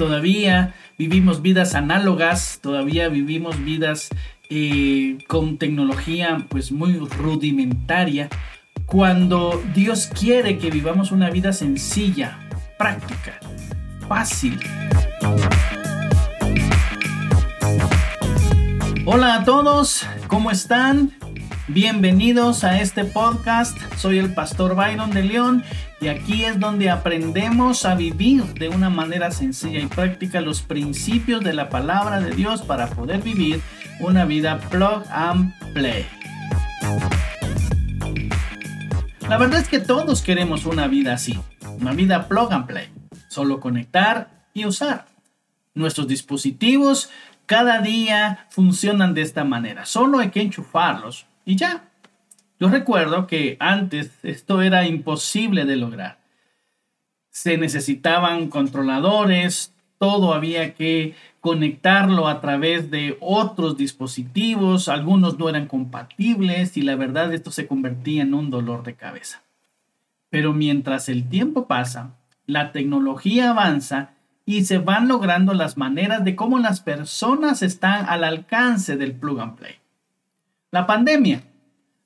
Todavía vivimos vidas análogas, todavía vivimos vidas eh, con tecnología pues muy rudimentaria, cuando Dios quiere que vivamos una vida sencilla, práctica, fácil. Hola a todos, ¿cómo están? Bienvenidos a este podcast. Soy el pastor Byron de León y aquí es donde aprendemos a vivir de una manera sencilla y práctica los principios de la palabra de Dios para poder vivir una vida plug and play. La verdad es que todos queremos una vida así, una vida plug and play, solo conectar y usar. Nuestros dispositivos cada día funcionan de esta manera, solo hay que enchufarlos y ya. Yo recuerdo que antes esto era imposible de lograr. Se necesitaban controladores, todo había que conectarlo a través de otros dispositivos, algunos no eran compatibles y la verdad esto se convertía en un dolor de cabeza. Pero mientras el tiempo pasa, la tecnología avanza y se van logrando las maneras de cómo las personas están al alcance del plug and play. La pandemia.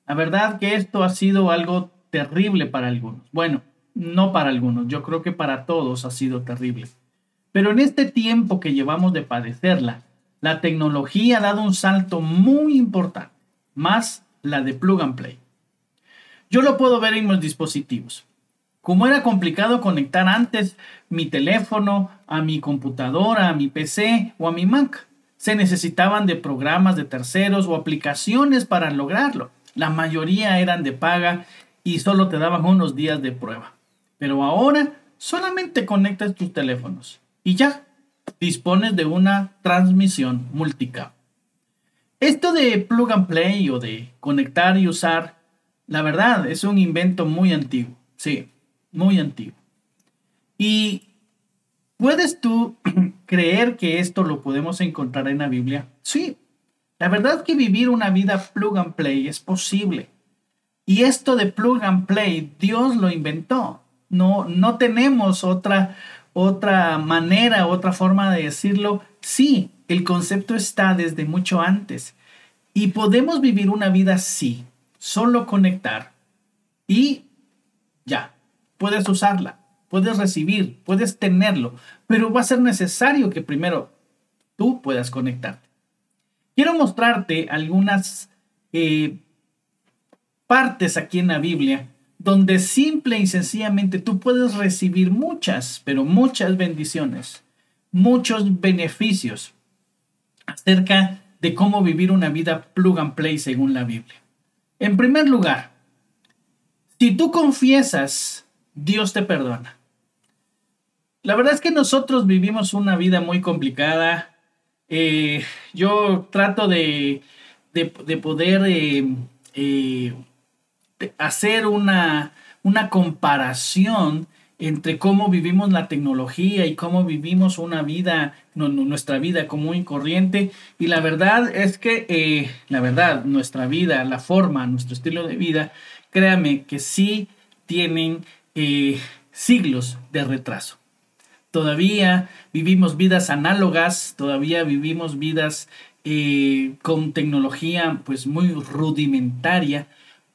La verdad que esto ha sido algo terrible para algunos. Bueno, no para algunos, yo creo que para todos ha sido terrible. Pero en este tiempo que llevamos de padecerla, la tecnología ha dado un salto muy importante, más la de plug and play. Yo lo puedo ver en mis dispositivos. Como era complicado conectar antes mi teléfono a mi computadora, a mi PC o a mi Mac se necesitaban de programas de terceros o aplicaciones para lograrlo. La mayoría eran de paga y solo te daban unos días de prueba. Pero ahora solamente conectas tus teléfonos y ya dispones de una transmisión multicap. Esto de plug and play o de conectar y usar, la verdad es un invento muy antiguo. Sí, muy antiguo. Y ¿Puedes tú creer que esto lo podemos encontrar en la Biblia? Sí. La verdad que vivir una vida plug and play es posible. Y esto de plug and play, Dios lo inventó. No, no tenemos otra, otra manera, otra forma de decirlo. Sí, el concepto está desde mucho antes. Y podemos vivir una vida así, solo conectar. Y ya, puedes usarla puedes recibir, puedes tenerlo, pero va a ser necesario que primero tú puedas conectarte. Quiero mostrarte algunas eh, partes aquí en la Biblia donde simple y sencillamente tú puedes recibir muchas, pero muchas bendiciones, muchos beneficios acerca de cómo vivir una vida plug and play según la Biblia. En primer lugar, si tú confiesas Dios te perdona. La verdad es que nosotros vivimos una vida muy complicada. Eh, yo trato de, poder eh, eh, hacer una, una comparación entre cómo vivimos la tecnología y cómo vivimos una vida, nuestra vida común y corriente. Y la verdad es que, la verdad, nuestra vida, la forma, nuestro estilo de vida, créame que sí tienen eh, siglos de retraso. Todavía vivimos vidas análogas, todavía vivimos vidas eh, con tecnología pues muy rudimentaria,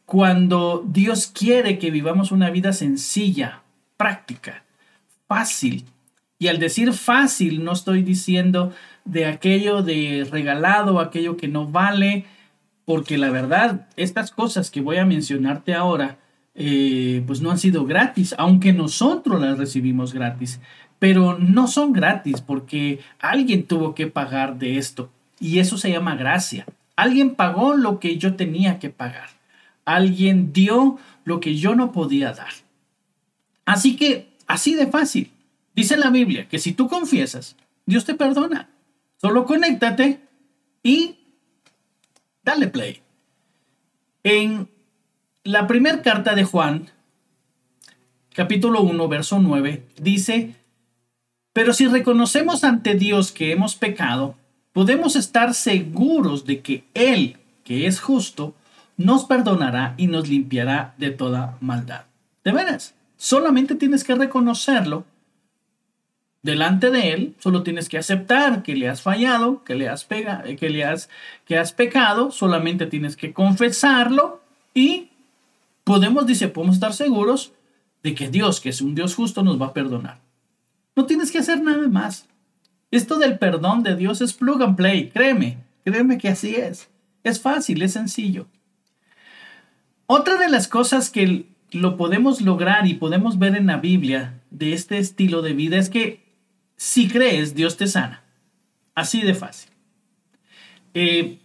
cuando Dios quiere que vivamos una vida sencilla, práctica, fácil. Y al decir fácil no estoy diciendo de aquello de regalado, aquello que no vale, porque la verdad, estas cosas que voy a mencionarte ahora, eh, pues no han sido gratis, aunque nosotros las recibimos gratis, pero no son gratis porque alguien tuvo que pagar de esto y eso se llama gracia. Alguien pagó lo que yo tenía que pagar. Alguien dio lo que yo no podía dar. Así que, así de fácil. Dice la Biblia que si tú confiesas, Dios te perdona. Solo conéctate y dale play. En la primera carta de Juan, capítulo 1, verso 9, dice, pero si reconocemos ante Dios que hemos pecado, podemos estar seguros de que Él, que es justo, nos perdonará y nos limpiará de toda maldad. De veras, solamente tienes que reconocerlo delante de Él, solo tienes que aceptar que le has fallado, que le has, pega, que le has, que has pecado, solamente tienes que confesarlo y podemos, dice, podemos estar seguros de que Dios, que es un Dios justo, nos va a perdonar. No tienes que hacer nada más. Esto del perdón de Dios es plug and play, créeme, créeme que así es. Es fácil, es sencillo. Otra de las cosas que lo podemos lograr y podemos ver en la Biblia de este estilo de vida es que si crees, Dios te sana. Así de fácil. Eh,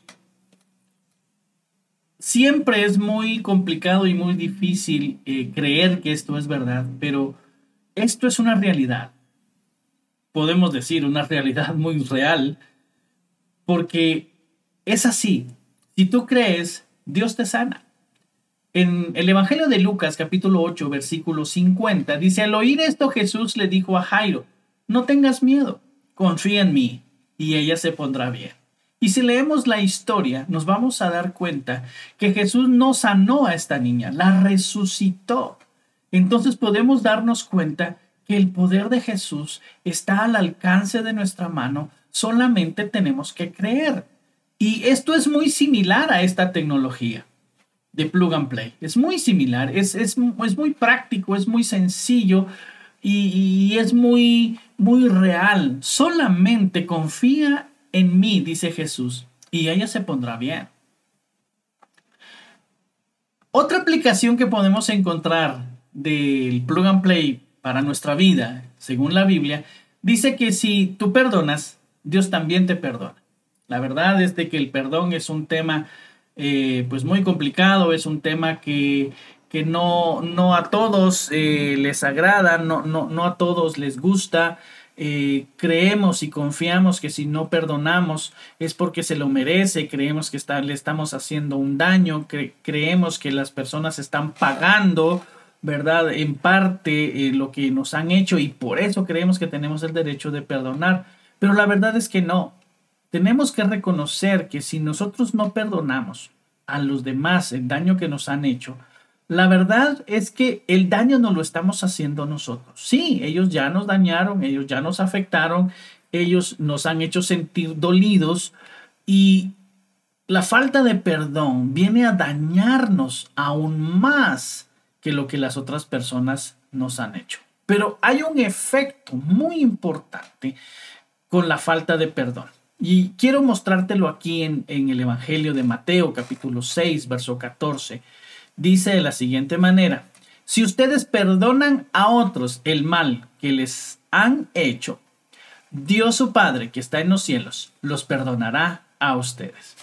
siempre es muy complicado y muy difícil eh, creer que esto es verdad, pero esto es una realidad. Podemos decir una realidad muy real, porque es así. Si tú crees, Dios te sana. En el Evangelio de Lucas capítulo 8 versículo 50 dice, al oír esto Jesús le dijo a Jairo, no tengas miedo, confía en mí y ella se pondrá bien. Y si leemos la historia, nos vamos a dar cuenta que Jesús no sanó a esta niña, la resucitó. Entonces podemos darnos cuenta que el poder de Jesús está al alcance de nuestra mano, solamente tenemos que creer. Y esto es muy similar a esta tecnología de plug and play. Es muy similar, es, es, es muy práctico, es muy sencillo y, es muy, muy real. Solamente confía en mí, dice Jesús, y ella se pondrá bien. Otra aplicación que podemos encontrar del plug and play para nuestra vida, según la Biblia, dice que si tú perdonas, Dios también te perdona. La verdad es de que el perdón es un tema eh, pues muy complicado, es un tema que que no, no a todos eh, les agrada, no, no, no, a todos les gusta. Eh, creemos y confiamos que si no perdonamos es porque se lo merece, creemos que está, le estamos haciendo un daño, creemos que las personas están pagando, ¿verdad? En parte eh, lo que nos han hecho y por eso creemos que tenemos el derecho de perdonar. Pero la verdad es que no. Tenemos que reconocer que si nosotros no perdonamos a los demás el daño que nos han hecho, la verdad es que el daño no lo estamos haciendo nosotros. Sí, ellos ya nos dañaron, ellos ya nos afectaron, ellos nos han hecho sentir dolidos y la falta de perdón viene a dañarnos aún más que lo que las otras personas nos han hecho. Pero hay un efecto muy importante con la falta de perdón. Y quiero mostrártelo aquí en, en el Evangelio de Mateo capítulo 6, verso 14 dice de la siguiente manera, si ustedes perdonan a otros el mal que les han hecho, Dios su Padre que está en los cielos los perdonará a ustedes.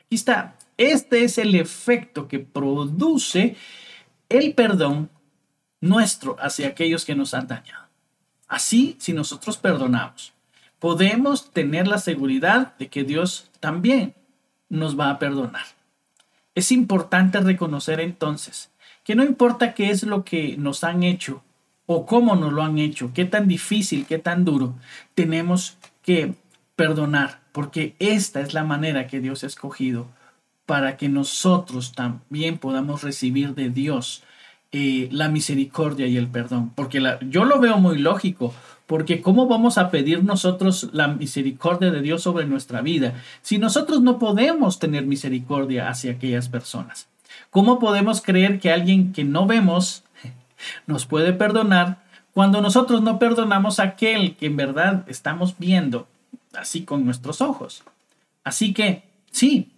Aquí está. Este es el efecto que produce el perdón nuestro hacia aquellos que nos han dañado. Así, si nosotros perdonamos, podemos tener la seguridad de que Dios también nos va a perdonar. Es importante reconocer entonces que no importa qué es lo que nos han hecho o cómo nos lo han hecho, qué tan difícil, qué tan duro, tenemos que perdonar, porque esta es la manera que Dios ha escogido para que nosotros también podamos recibir de Dios la misericordia y el perdón. Porque yo lo veo muy lógico, porque ¿cómo vamos a pedir nosotros la misericordia de Dios sobre nuestra vida si nosotros no podemos tener misericordia hacia aquellas personas? ¿Cómo podemos creer que alguien que no vemos nos puede perdonar cuando nosotros no perdonamos a aquel que en verdad estamos viendo así con nuestros ojos? Así que, sí,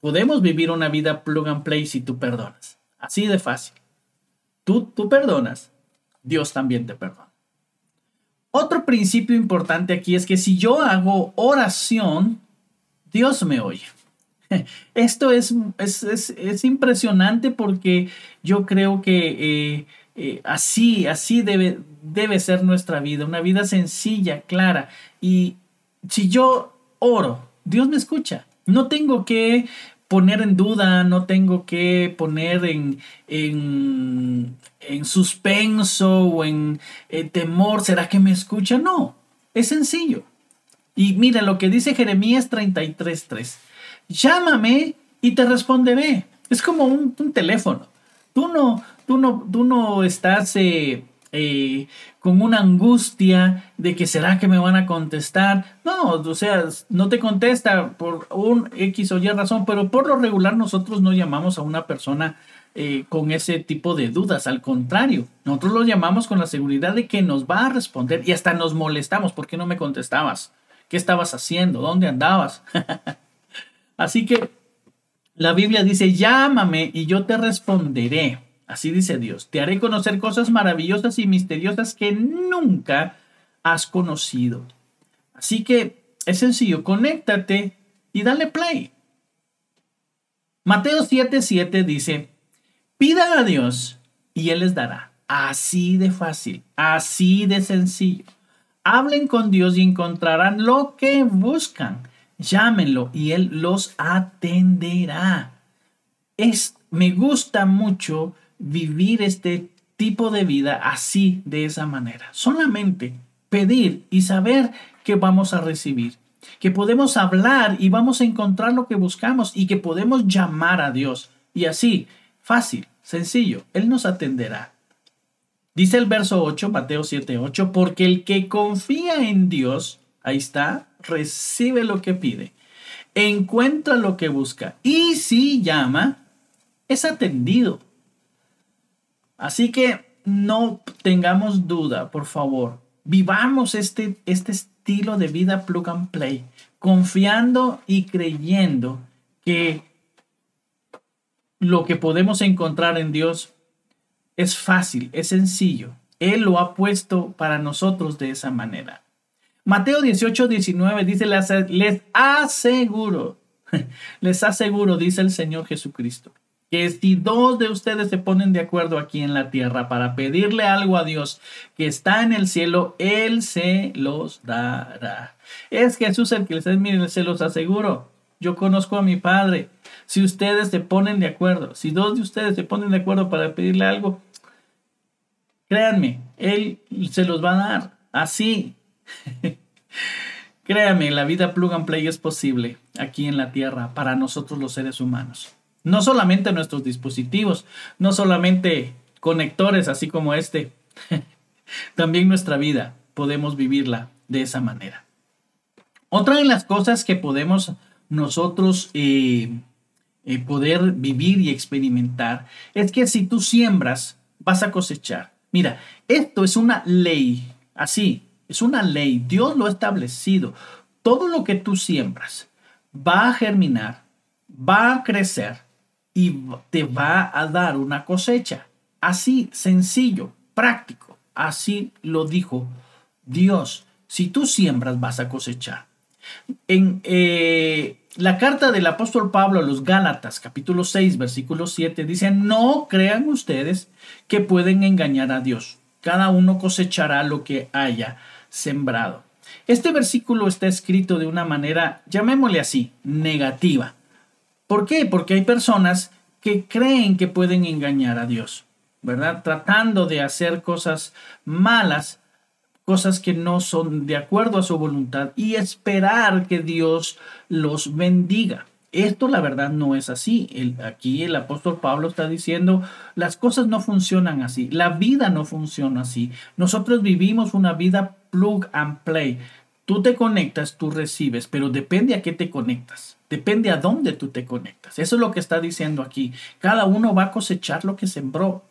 podemos vivir una vida plug and play si tú perdonas. Así de fácil. Tú, tú perdonas, Dios también te perdona. Otro principio importante aquí es que si yo hago oración, Dios me oye. Esto es, es, impresionante porque yo creo que eh, eh, así, así debe, debe ser nuestra vida, una vida sencilla, clara. Y si yo oro, Dios me escucha. No tengo que poner en duda, no tengo que poner en, en, en suspenso o en eh, temor, ¿será que me escucha? No, es sencillo. Y mira lo que dice Jeremías 33.3. Llámame y te responderé. Es como un, teléfono. Tú no, tú no, tú no estás eh, eh, con una angustia de que será que me van a contestar. No, o sea, no te contesta por un X o Y razón, pero por lo regular nosotros no llamamos a una persona eh, con ese tipo de dudas. Al contrario, nosotros lo llamamos con la seguridad de que nos va a responder y hasta nos molestamos. ¿Por qué no me contestabas? ¿Qué estabas haciendo? ¿Dónde andabas? Así que la Biblia dice, llámame y yo te responderé. Así dice Dios, te haré conocer cosas maravillosas y misteriosas que nunca has conocido. Así que es sencillo, conéctate y dale play. Mateo 7:7 dice, pidan a Dios y Él les dará. Así de fácil, así de sencillo. Hablen con Dios y encontrarán lo que buscan. Llámenlo y Él los atenderá. Es, me gusta mucho vivir este tipo de vida así, de esa manera. Solamente pedir y saber que vamos a recibir, que podemos hablar y vamos a encontrar lo que buscamos y que podemos llamar a Dios. Y así, fácil, sencillo, Él nos atenderá. Dice el verso 8, Mateo 7, 8, porque el que confía en Dios, ahí está, recibe lo que pide, encuentra lo que busca y si llama, es atendido. Así que no tengamos duda, por favor. Vivamos este, este estilo de vida plug and play, confiando y creyendo que lo que podemos encontrar en Dios es fácil, es sencillo. Él lo ha puesto para nosotros de esa manera. Mateo 18, 19 dice, les aseguro, les aseguro, dice el Señor Jesucristo, que si dos de ustedes se ponen de acuerdo aquí en la tierra para pedirle algo a Dios que está en el cielo, Él se los dará. Es Jesús el que les dice, miren, se los aseguro. Yo conozco a mi Padre. Si ustedes se ponen de acuerdo, si dos de ustedes se ponen de acuerdo para pedirle algo, créanme, Él se los va a dar. Así. Créanme, la vida plug and play es posible aquí en la tierra para nosotros los seres humanos. No solamente nuestros dispositivos, no solamente conectores así como este, también nuestra vida podemos vivirla de esa manera. Otra de las cosas que podemos nosotros eh, eh, poder vivir y experimentar es que si tú siembras, vas a cosechar. Mira, esto es una ley, así, es una ley, Dios lo ha establecido. Todo lo que tú siembras va a germinar, va a crecer y te va a dar una cosecha. Así, sencillo, práctico. Así lo dijo Dios. Si tú siembras, vas a cosechar. En eh, la carta del apóstol Pablo a los Gálatas, capítulo 6, versículo 7, dice, no crean ustedes que pueden engañar a Dios. Cada uno cosechará lo que haya sembrado. Este versículo está escrito de una manera, llamémosle así, negativa. ¿Por qué? Porque hay personas que creen que pueden engañar a Dios, ¿verdad? Tratando de hacer cosas malas, cosas que no son de acuerdo a su voluntad y esperar que Dios los bendiga. Esto la verdad no es así. aquí el apóstol Pablo está diciendo, las cosas no funcionan así, la vida no funciona así. Nosotros vivimos una vida plug and play. Tú te conectas, tú recibes, pero depende a qué te conectas. Depende a dónde tú te conectas. Eso es lo que está diciendo aquí. Cada uno va a cosechar lo que sembró.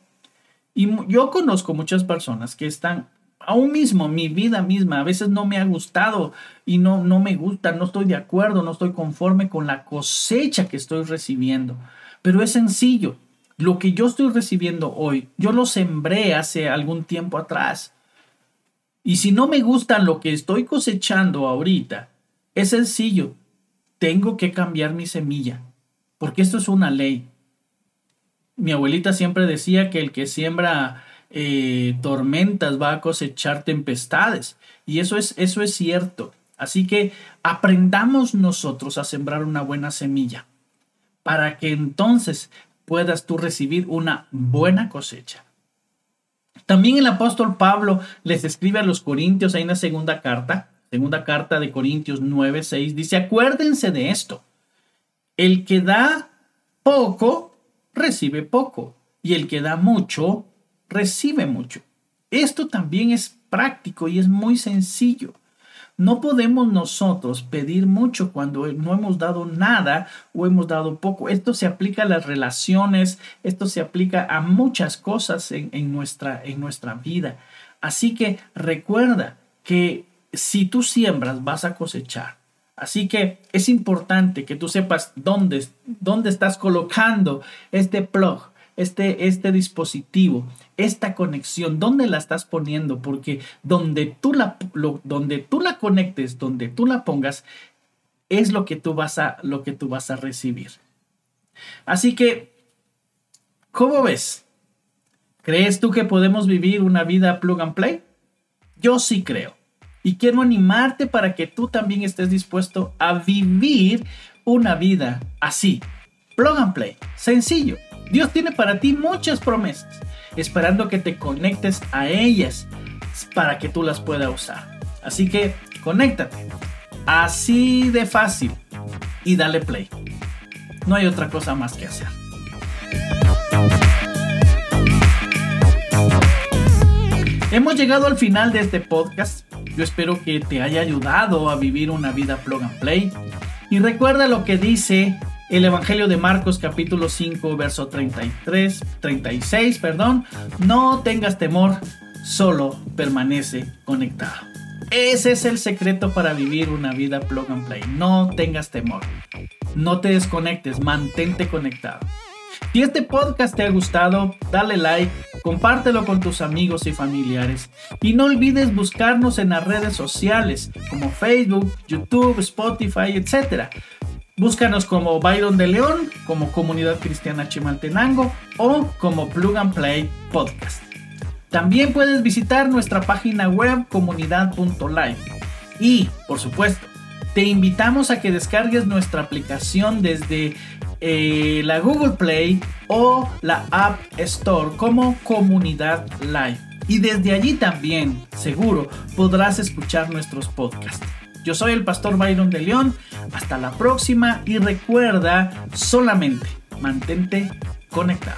Y yo conozco muchas personas que están aún mismo, mi vida misma, a veces no me ha gustado y no, no me gusta, no estoy de acuerdo, no estoy conforme con la cosecha que estoy recibiendo. Pero es sencillo. Lo que yo estoy recibiendo hoy, yo lo sembré hace algún tiempo atrás. Y si no me gusta lo que estoy cosechando ahorita, es sencillo, tengo que cambiar mi semilla, porque esto es una ley. Mi abuelita siempre decía que el que siembra eh, tormentas va a cosechar tempestades, y eso es, eso es cierto. Así que aprendamos nosotros a sembrar una buena semilla, para que entonces puedas tú recibir una buena cosecha. También el apóstol Pablo les escribe a los Corintios en la segunda carta, segunda carta de Corintios 9, 6, dice, acuérdense de esto, el que da poco, recibe poco, y el que da mucho, recibe mucho. Esto también es práctico y es muy sencillo. No podemos nosotros pedir mucho cuando no hemos dado nada o hemos dado poco. Esto se aplica a las relaciones, esto se aplica a muchas cosas en, nuestra, en nuestra vida. Así que recuerda que si tú siembras vas a cosechar. Así que es importante que tú sepas dónde, dónde estás colocando este plug este, este dispositivo, esta conexión, ¿dónde la estás poniendo? Porque donde tú la, donde tú la conectes, donde tú la pongas, es lo que tú vas a, lo que tú vas a recibir. Así que, ¿cómo ves? ¿Crees tú que podemos vivir una vida plug and play? Yo sí creo. Y quiero animarte para que tú también estés dispuesto a vivir una vida así. Plug and play. Sencillo. Dios tiene para ti muchas promesas, esperando que te conectes a ellas para que tú las puedas usar. Así que conéctate. Así de fácil. Y dale play. No hay otra cosa más que hacer. Hemos llegado al final de este podcast. Yo espero que te haya ayudado a vivir una vida plug and play. Y recuerda lo que dice el Evangelio de Marcos capítulo 5 verso 33, 36, perdón, no tengas temor, solo permanece conectado. Ese es el secreto para vivir una vida plug and play. No tengas temor. No te desconectes, mantente conectado. Si este podcast te ha gustado, dale like, compártelo con tus amigos y familiares y no olvides buscarnos en las redes sociales como Facebook, YouTube, Spotify, etc Búscanos como Byron de León, como Comunidad Cristiana Chimaltenango o como Plug and Play Podcast. También puedes visitar nuestra página web comunidad.live. Y, por supuesto, te invitamos a que descargues nuestra aplicación desde eh, la Google Play o la App Store como Comunidad Live. Y desde allí también, seguro, podrás escuchar nuestros podcasts. Yo soy el pastor Byron de León. Hasta la próxima y recuerda solamente mantente conectado.